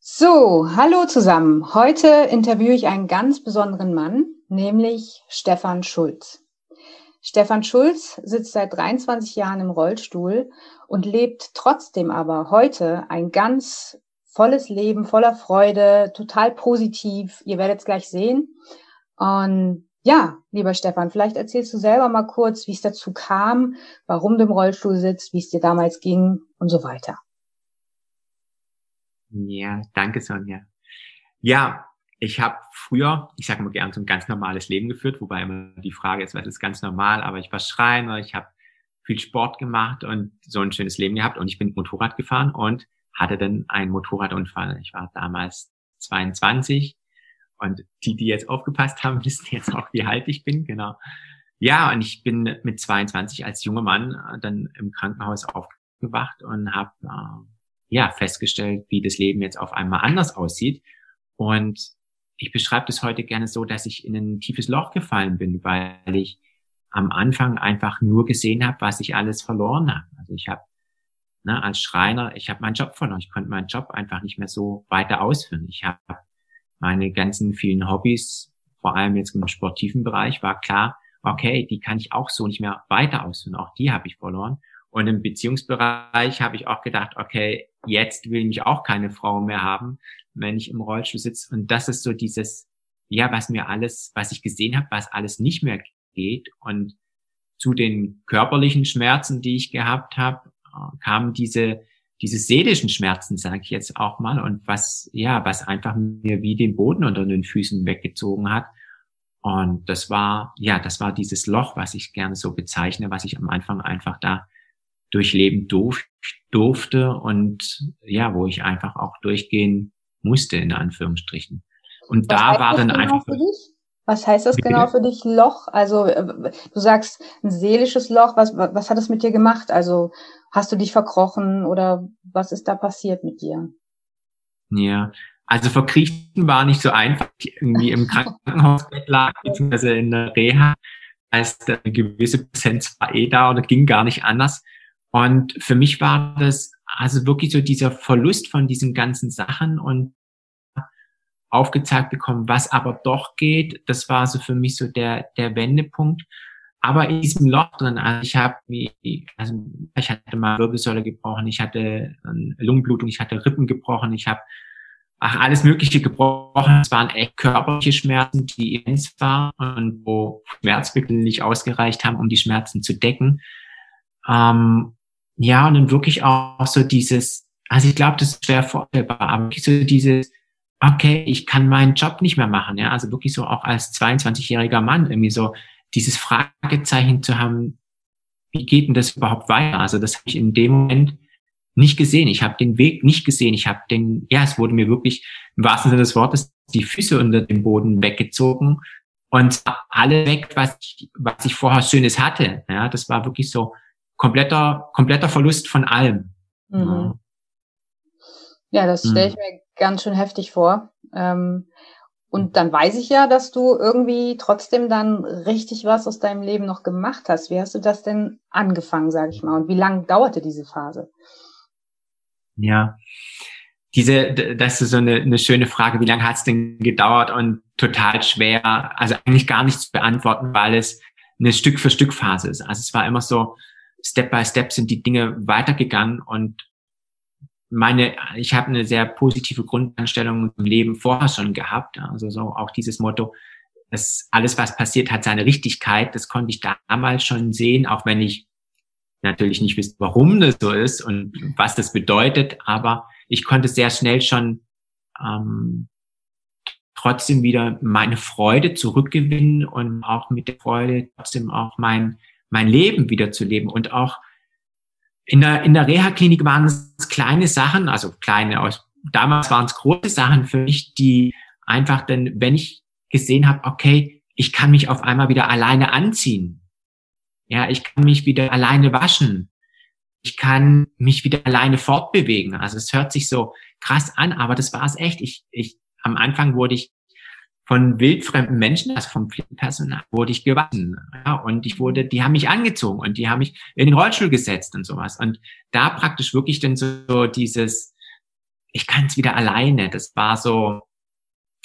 So, hallo zusammen. Heute interviewe ich einen ganz besonderen Mann, nämlich Stefan Schulz. Stefan Schulz sitzt seit 23 Jahren im Rollstuhl und lebt trotzdem aber heute ein ganz volles Leben, voller Freude, total positiv. Ihr werdet es gleich sehen. Und ja, lieber Stefan, vielleicht erzählst du selber mal kurz, wie es dazu kam, warum du im Rollstuhl sitzt, wie es dir damals ging und so weiter. Ja, danke Sonja. Ja, ich habe früher, ich sage mal gern, so ein ganz normales Leben geführt, wobei immer die Frage ist, was ist ganz normal, aber ich war Schreiner, ich habe viel Sport gemacht und so ein schönes Leben gehabt und ich bin Motorrad gefahren und hatte dann einen Motorradunfall. Ich war damals 22 und die, die jetzt aufgepasst haben, wissen jetzt auch, wie alt ich bin, genau. Ja, und ich bin mit 22 als junger Mann dann im Krankenhaus aufgewacht und habe äh, ja festgestellt, wie das Leben jetzt auf einmal anders aussieht. Und ich beschreibe das heute gerne so, dass ich in ein tiefes Loch gefallen bin, weil ich am Anfang einfach nur gesehen habe, was ich alles verloren habe. Also ich habe ne, als Schreiner, ich habe meinen Job verloren. Ich konnte meinen Job einfach nicht mehr so weiter ausführen. Ich habe meine ganzen vielen Hobbys, vor allem jetzt im sportiven Bereich, war klar, okay, die kann ich auch so nicht mehr weiter ausführen. Auch die habe ich verloren. Und im Beziehungsbereich habe ich auch gedacht, okay, jetzt will mich auch keine Frau mehr haben, wenn ich im Rollstuhl sitze. Und das ist so dieses, ja, was mir alles, was ich gesehen habe, was alles nicht mehr geht. Und zu den körperlichen Schmerzen, die ich gehabt habe, kamen diese, diese seelischen Schmerzen, sage ich jetzt auch mal, und was, ja, was einfach mir wie den Boden unter den Füßen weggezogen hat. Und das war, ja, das war dieses Loch, was ich gerne so bezeichne, was ich am Anfang einfach da durchleben durf, durfte und ja, wo ich einfach auch durchgehen musste, in Anführungsstrichen. Und Was da war dann genau einfach. Was heißt das genau für dich, Loch? Also äh, du sagst ein seelisches Loch. Was, was hat es mit dir gemacht? Also hast du dich verkrochen oder was ist da passiert mit dir? Ja, also verkriechen war nicht so einfach. Irgendwie im Krankenhausbett lag, beziehungsweise in der Reha. Heißt, eine gewisse Präsenz war eh da oder ging gar nicht anders. Und für mich war das also wirklich so dieser Verlust von diesen ganzen Sachen und aufgezeigt bekommen, was aber doch geht. Das war so für mich so der, der Wendepunkt. Aber in diesem Loch drin, also ich habe, also ich hatte mal Wirbelsäule gebrochen, ich hatte Lungenblutung, ich hatte Rippen gebrochen, ich habe ach, alles Mögliche gebrochen. Es waren echt körperliche Schmerzen, die immens waren und wo Schmerzmittel nicht ausgereicht haben, um die Schmerzen zu decken. Ähm, ja, und dann wirklich auch so dieses, also ich glaube, das ist schwer vorstellbar, aber wirklich so dieses, okay, ich kann meinen Job nicht mehr machen, ja, also wirklich so auch als 22-jähriger Mann irgendwie so dieses Fragezeichen zu haben, wie geht denn das überhaupt weiter? Also das habe ich in dem Moment nicht gesehen. Ich habe den Weg nicht gesehen. Ich habe den, ja, es wurde mir wirklich im wahrsten Sinne des Wortes die Füße unter dem Boden weggezogen und alle weg, was ich, was ich vorher Schönes hatte. Ja, das war wirklich so kompletter, kompletter Verlust von allem. Mhm. Ja, das stelle ich mhm. mir ganz schön heftig vor. Ähm, und dann weiß ich ja, dass du irgendwie trotzdem dann richtig was aus deinem Leben noch gemacht hast. Wie hast du das denn angefangen, sage ich mal? Und wie lange dauerte diese Phase? Ja, diese, das ist so eine, eine schöne Frage. Wie lange hat es denn gedauert? Und total schwer, also eigentlich gar nicht zu beantworten, weil es eine Stück für Stück Phase ist. Also es war immer so, Step by Step sind die Dinge weitergegangen und meine, ich habe eine sehr positive Grundeinstellung im Leben vorher schon gehabt. Also so auch dieses Motto, dass alles, was passiert, hat seine Richtigkeit. Das konnte ich damals schon sehen, auch wenn ich natürlich nicht wusste, warum das so ist und was das bedeutet. Aber ich konnte sehr schnell schon ähm, trotzdem wieder meine Freude zurückgewinnen und auch mit der Freude trotzdem auch mein mein Leben wieder zu leben und auch in der, in der Reha-Klinik waren es kleine Sachen, also kleine, damals waren es große Sachen für mich, die einfach dann, wenn ich gesehen habe, okay, ich kann mich auf einmal wieder alleine anziehen. Ja, ich kann mich wieder alleine waschen. ich kann mich wieder alleine fortbewegen. Also es hört sich so krass an, aber das war es echt. Ich, ich, am Anfang wurde ich von wildfremden Menschen, also vom Pflegepersonal, wurde ich gewaschen. Ja, und ich wurde, die haben mich angezogen und die haben mich in den Rollstuhl gesetzt und sowas. Und da praktisch wirklich dann so dieses, ich kann es wieder alleine. Das war so,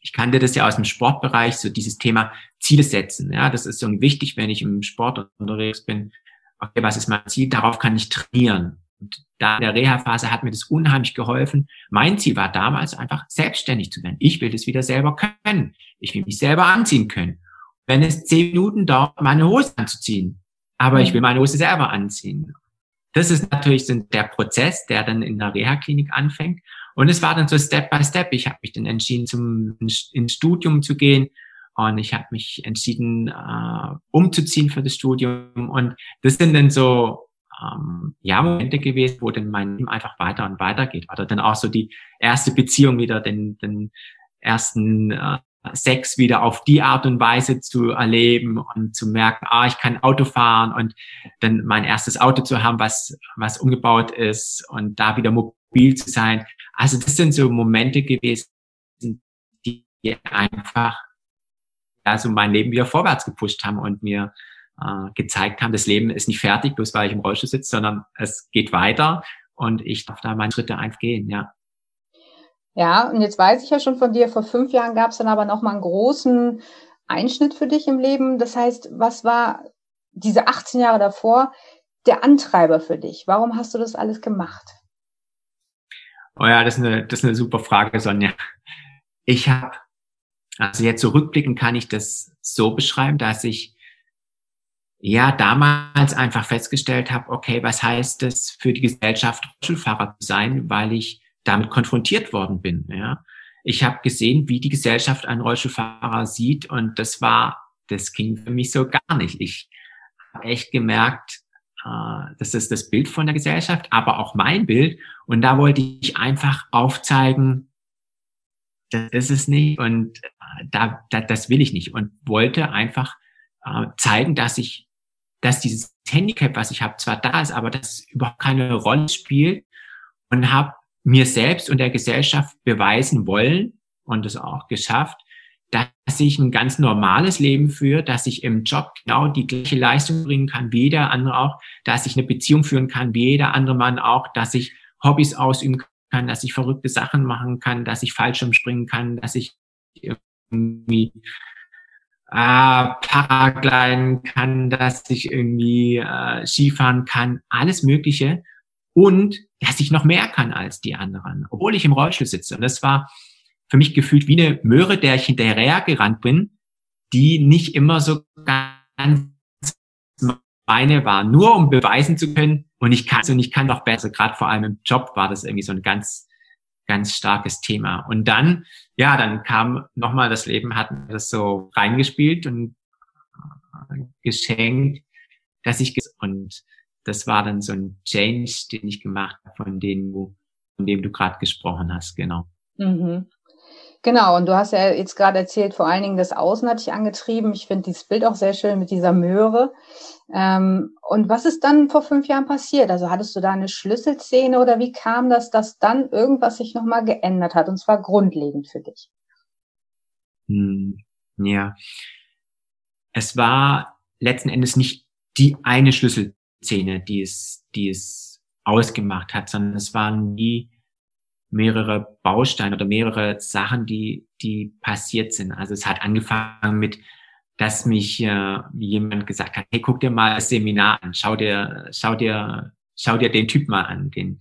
ich kannte das ja aus dem Sportbereich, so dieses Thema Ziele setzen. Ja, das ist so wichtig, wenn ich im Sport unterwegs bin. Okay, was ist mein Ziel? Darauf kann ich trainieren. Und da in der Reha-Phase hat mir das unheimlich geholfen. Mein Ziel war damals einfach selbstständig zu werden. Ich will das wieder selber können. Ich will mich selber anziehen können. Wenn es zehn Minuten dauert, meine Hose anzuziehen, aber ich will meine Hose selber anziehen. Das ist natürlich der Prozess, der dann in der Reha-Klinik anfängt. Und es war dann so Step by Step. Ich habe mich dann entschieden, zum ins Studium zu gehen. Und ich habe mich entschieden, äh, umzuziehen für das Studium. Und das sind dann so ähm, ja, Momente gewesen, wo dann mein Leben einfach weiter und weiter geht. Oder dann auch so die erste Beziehung wieder, den, den ersten äh, Sex wieder auf die Art und Weise zu erleben und zu merken, ah, ich kann Auto fahren und dann mein erstes Auto zu haben, was, was umgebaut ist und da wieder mobil zu sein. Also das sind so Momente gewesen, die einfach also mein Leben wieder vorwärts gepusht haben und mir äh, gezeigt haben, das Leben ist nicht fertig, bloß weil ich im Rollstuhl sitze, sondern es geht weiter und ich darf da meine Schritte einfach gehen, ja. Ja, und jetzt weiß ich ja schon von dir, vor fünf Jahren gab es dann aber nochmal einen großen Einschnitt für dich im Leben. Das heißt, was war diese 18 Jahre davor der Antreiber für dich? Warum hast du das alles gemacht? Oh ja, das ist eine, das ist eine super Frage, Sonja. Ich habe, also jetzt zurückblicken so kann ich das so beschreiben, dass ich ja damals einfach festgestellt habe, okay, was heißt es für die Gesellschaft, Rollstuhlfahrer zu sein, weil ich damit konfrontiert worden bin. Ja. Ich habe gesehen, wie die Gesellschaft einen Rollstuhlfahrer sieht und das war, das ging für mich so gar nicht. Ich habe echt gemerkt, äh, das ist das Bild von der Gesellschaft, aber auch mein Bild und da wollte ich einfach aufzeigen, das ist es nicht und äh, da, da, das will ich nicht und wollte einfach äh, zeigen, dass ich dass dieses Handicap, was ich habe, zwar da ist, aber das überhaupt keine Rolle spielt und habe mir selbst und der Gesellschaft beweisen wollen und es auch geschafft, dass ich ein ganz normales Leben führe, dass ich im Job genau die gleiche Leistung bringen kann wie jeder andere auch, dass ich eine Beziehung führen kann wie jeder andere Mann auch, dass ich Hobbys ausüben kann, dass ich verrückte Sachen machen kann, dass ich Fallschirm springen kann, dass ich irgendwie äh, Paragliden kann, dass ich irgendwie äh, Skifahren kann, alles Mögliche. Und dass ich noch mehr kann als die anderen, obwohl ich im Rollstuhl sitze. Und das war für mich gefühlt wie eine Möhre, der ich hinterher gerannt bin, die nicht immer so ganz meine war, nur um beweisen zu können, und ich kann und ich kann noch besser. Gerade vor allem im Job war das irgendwie so ein ganz ganz starkes Thema. Und dann, ja, dann kam nochmal das Leben, hat mir das so reingespielt und äh, geschenkt, dass ich, und das war dann so ein Change, den ich gemacht habe, von dem du, von dem du gerade gesprochen hast, genau. Mhm. Genau, und du hast ja jetzt gerade erzählt, vor allen Dingen das Außen hat dich angetrieben. Ich finde dieses Bild auch sehr schön mit dieser Möhre. Ähm, und was ist dann vor fünf Jahren passiert? Also hattest du da eine Schlüsselszene oder wie kam das, dass dann irgendwas sich nochmal geändert hat und zwar grundlegend für dich? Hm, ja. Es war letzten Endes nicht die eine Schlüsselszene, die es, die es ausgemacht hat, sondern es waren nie mehrere Bausteine oder mehrere Sachen, die, die passiert sind. Also es hat angefangen mit, dass mich äh, jemand gesagt hat, hey, guck dir mal das Seminar an, schau dir, schau dir, schau dir den Typ mal an, den.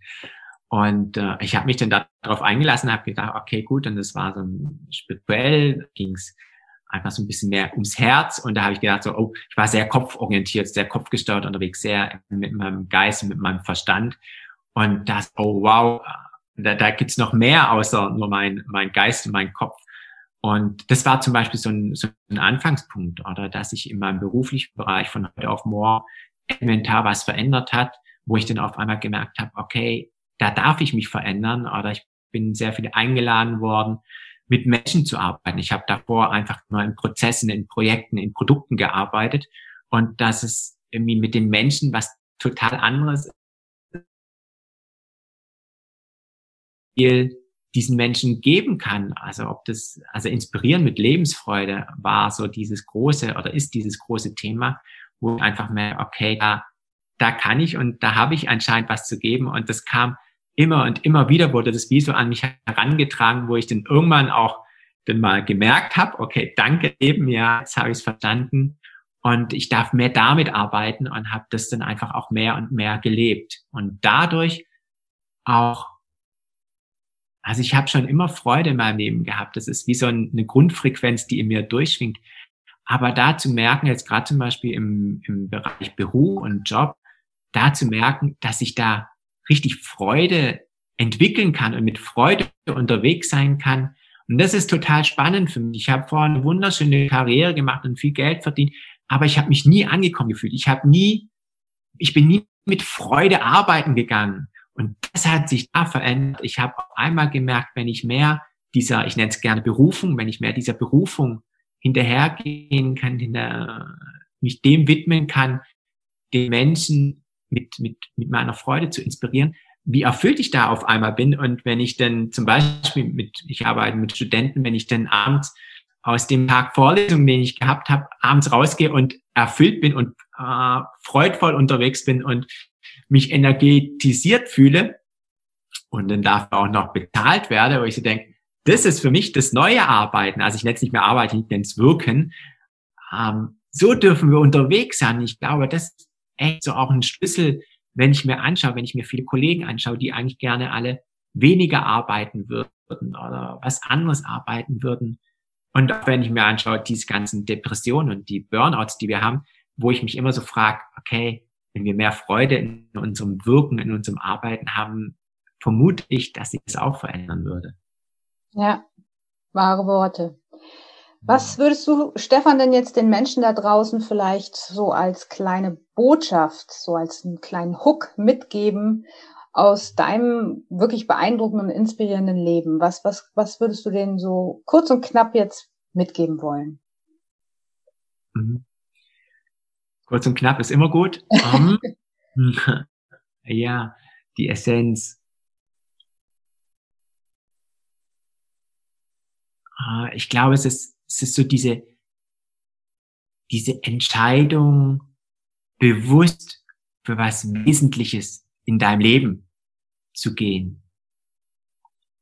Und äh, ich habe mich dann darauf eingelassen, habe gedacht, okay, gut, und das war so ein spirituell, ging's einfach so ein bisschen mehr ums Herz. Und da habe ich gedacht, so, oh, ich war sehr kopforientiert, sehr kopfgesteuert unterwegs, sehr mit meinem Geist mit meinem Verstand. Und das, oh wow, da, da gibt's noch mehr außer nur mein, mein Geist und mein Kopf. Und das war zum Beispiel so ein, so ein Anfangspunkt, oder dass ich in meinem beruflichen Bereich von heute auf morgen elementar was verändert hat, wo ich dann auf einmal gemerkt habe, okay, da darf ich mich verändern, oder ich bin sehr viel eingeladen worden, mit Menschen zu arbeiten. Ich habe davor einfach nur in Prozessen, in Projekten, in Produkten gearbeitet und dass es irgendwie mit den Menschen was total anderes viel diesen Menschen geben kann. Also ob das, also inspirieren mit Lebensfreude war so dieses große oder ist dieses große Thema, wo einfach mehr, okay, da, da kann ich und da habe ich anscheinend was zu geben. Und das kam immer und immer wieder, wurde das wie so an mich herangetragen, wo ich dann irgendwann auch dann mal gemerkt habe, okay, danke eben, ja, jetzt habe ich es verstanden. Und ich darf mehr damit arbeiten und habe das dann einfach auch mehr und mehr gelebt. Und dadurch auch also ich habe schon immer Freude in meinem Leben gehabt. Das ist wie so eine Grundfrequenz, die in mir durchschwingt. Aber da zu merken, jetzt gerade zum Beispiel im, im Bereich Beruf und Job, da zu merken, dass ich da richtig Freude entwickeln kann und mit Freude unterwegs sein kann. Und das ist total spannend für mich. Ich habe vorher eine wunderschöne Karriere gemacht und viel Geld verdient, aber ich habe mich nie angekommen gefühlt. Ich habe nie, ich bin nie mit Freude arbeiten gegangen. Und das hat sich da verändert. Ich habe einmal gemerkt, wenn ich mehr dieser, ich nenne es gerne Berufung, wenn ich mehr dieser Berufung hinterhergehen kann, hinter, mich dem widmen kann, den Menschen mit, mit, mit meiner Freude zu inspirieren, wie erfüllt ich da auf einmal bin. Und wenn ich dann zum Beispiel mit, ich arbeite mit Studenten, wenn ich dann abends aus dem Tag Vorlesung, den ich gehabt habe, abends rausgehe und erfüllt bin und äh, freudvoll unterwegs bin und mich energetisiert fühle und dann dafür auch noch bezahlt werde, wo ich so denke, das ist für mich das neue Arbeiten. Also ich nenne es nicht mehr Arbeiten, ich nenne es Wirken. Ähm, so dürfen wir unterwegs sein. Ich glaube, das ist echt so auch ein Schlüssel, wenn ich mir anschaue, wenn ich mir viele Kollegen anschaue, die eigentlich gerne alle weniger arbeiten würden oder was anderes arbeiten würden. Und auch wenn ich mir anschaue, diese ganzen Depressionen und die Burnouts, die wir haben, wo ich mich immer so frage, okay, wenn wir mehr Freude in unserem Wirken, in unserem Arbeiten haben, vermute ich, dass sich das auch verändern würde. Ja, wahre Worte. Was würdest du, Stefan, denn jetzt den Menschen da draußen vielleicht so als kleine Botschaft, so als einen kleinen Hook mitgeben aus deinem wirklich beeindruckenden, inspirierenden Leben? Was, was, was würdest du denen so kurz und knapp jetzt mitgeben wollen? Mhm. Kurz und knapp ist immer gut. Um, ja, die Essenz. Uh, ich glaube, es ist, es ist so diese, diese Entscheidung, bewusst für was Wesentliches in deinem Leben zu gehen.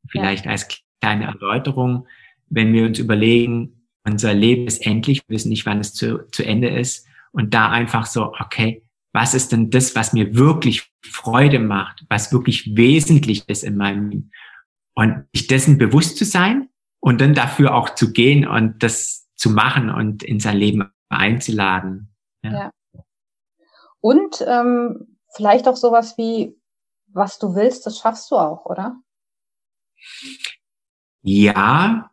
Vielleicht ja. als kleine Erläuterung, wenn wir uns überlegen, unser Leben ist endlich, wir wissen nicht, wann es zu, zu Ende ist, und da einfach so, okay, was ist denn das, was mir wirklich Freude macht, was wirklich wesentlich ist in meinem Leben? Und sich dessen bewusst zu sein und dann dafür auch zu gehen und das zu machen und in sein Leben einzuladen. Ja. ja. Und ähm, vielleicht auch sowas wie, was du willst, das schaffst du auch, oder? Ja,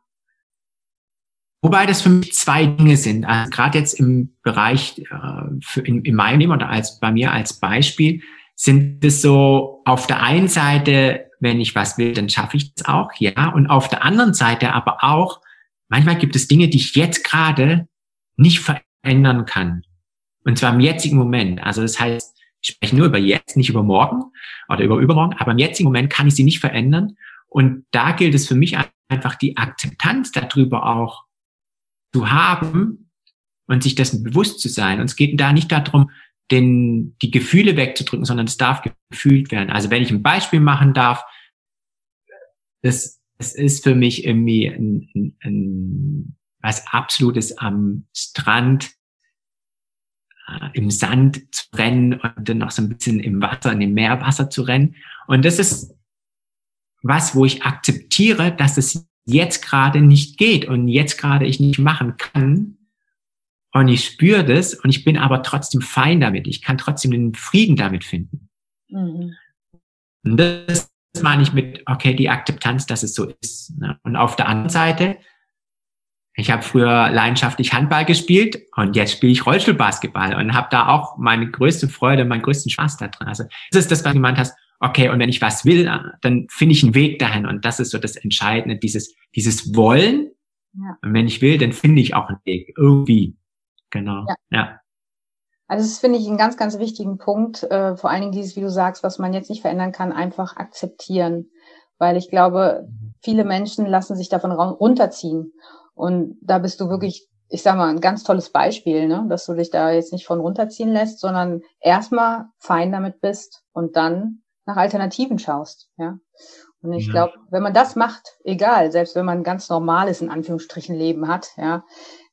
Wobei das für mich zwei Dinge sind. Also gerade jetzt im Bereich, äh, für in, in meinem Leben oder als bei mir als Beispiel, sind es so auf der einen Seite, wenn ich was will, dann schaffe ich es auch, ja. Und auf der anderen Seite aber auch, manchmal gibt es Dinge, die ich jetzt gerade nicht verändern kann. Und zwar im jetzigen Moment. Also das heißt, ich spreche nur über jetzt, nicht über morgen oder über übermorgen, aber im jetzigen Moment kann ich sie nicht verändern. Und da gilt es für mich einfach die Akzeptanz darüber auch zu haben und sich dessen bewusst zu sein. Und es geht da nicht darum, den, die Gefühle wegzudrücken, sondern es darf gefühlt werden. Also wenn ich ein Beispiel machen darf, das, das ist für mich irgendwie ein, ein, ein, was Absolutes am Strand, äh, im Sand zu rennen und dann noch so ein bisschen im Wasser, in dem Meerwasser zu rennen. Und das ist was, wo ich akzeptiere, dass es jetzt gerade nicht geht und jetzt gerade ich nicht machen kann. Und ich spüre das und ich bin aber trotzdem fein damit. Ich kann trotzdem den Frieden damit finden. Mhm. Und das meine ich mit, okay, die Akzeptanz, dass es so ist. Ne? Und auf der anderen Seite, ich habe früher leidenschaftlich Handball gespielt und jetzt spiele ich Rollstuhlbasketball und habe da auch meine größte Freude, meinen größten Spaß da drin. Also das ist das, was du gemeint hast okay, und wenn ich was will, dann finde ich einen Weg dahin. Und das ist so das Entscheidende, dieses, dieses Wollen. Ja. Und wenn ich will, dann finde ich auch einen Weg. Irgendwie. Genau. Ja. ja. Also das finde ich einen ganz, ganz wichtigen Punkt. Äh, vor allen Dingen dieses, wie du sagst, was man jetzt nicht verändern kann, einfach akzeptieren. weil ich glaube, viele Menschen lassen sich davon runterziehen. Und da bist du wirklich, ich sag mal, ein ganz tolles Beispiel, ne? dass du dich da jetzt nicht von runterziehen lässt, sondern erstmal fein damit bist und dann nach Alternativen schaust. Ja. Und ich ja. glaube, wenn man das macht, egal, selbst wenn man ein ganz normales, in Anführungsstrichen, Leben hat, ja,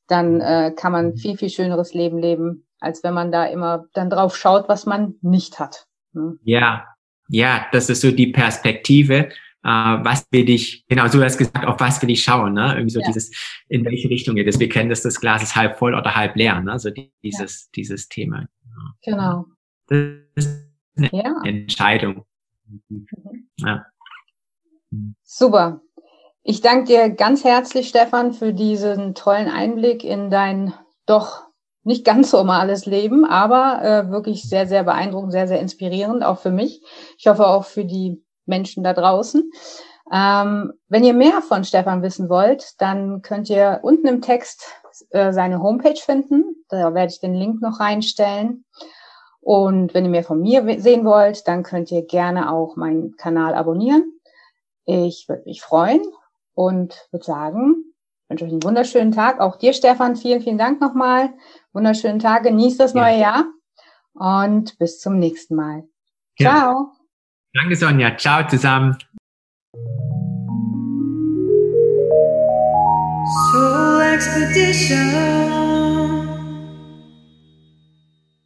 dann äh, kann man mhm. viel, viel schöneres Leben leben, als wenn man da immer dann drauf schaut, was man nicht hat. Ne? Ja, ja, das ist so die Perspektive. Uh, was will ich, genau, so hast gesagt, auf was will ich schauen, ne? Irgendwie so ja. dieses, in welche Richtung geht es. Wir kennen das, das Glas ist halb voll oder halb leer, ne? So dieses, ja. dieses Thema. Genau. Das eine ja. Entscheidung. Mhm. Ja. Super. Ich danke dir ganz herzlich, Stefan, für diesen tollen Einblick in dein doch nicht ganz normales Leben, aber äh, wirklich sehr, sehr beeindruckend, sehr, sehr inspirierend, auch für mich. Ich hoffe auch für die Menschen da draußen. Ähm, wenn ihr mehr von Stefan wissen wollt, dann könnt ihr unten im Text äh, seine Homepage finden. Da werde ich den Link noch reinstellen. Und wenn ihr mehr von mir sehen wollt, dann könnt ihr gerne auch meinen Kanal abonnieren. Ich würde mich freuen und würde sagen, ich wünsche euch einen wunderschönen Tag. Auch dir, Stefan, vielen, vielen Dank nochmal. Wunderschönen Tag, genießt das neue ja. Jahr und bis zum nächsten Mal. Ja. Ciao. Danke, Sonja. Ciao zusammen. Soul Expedition.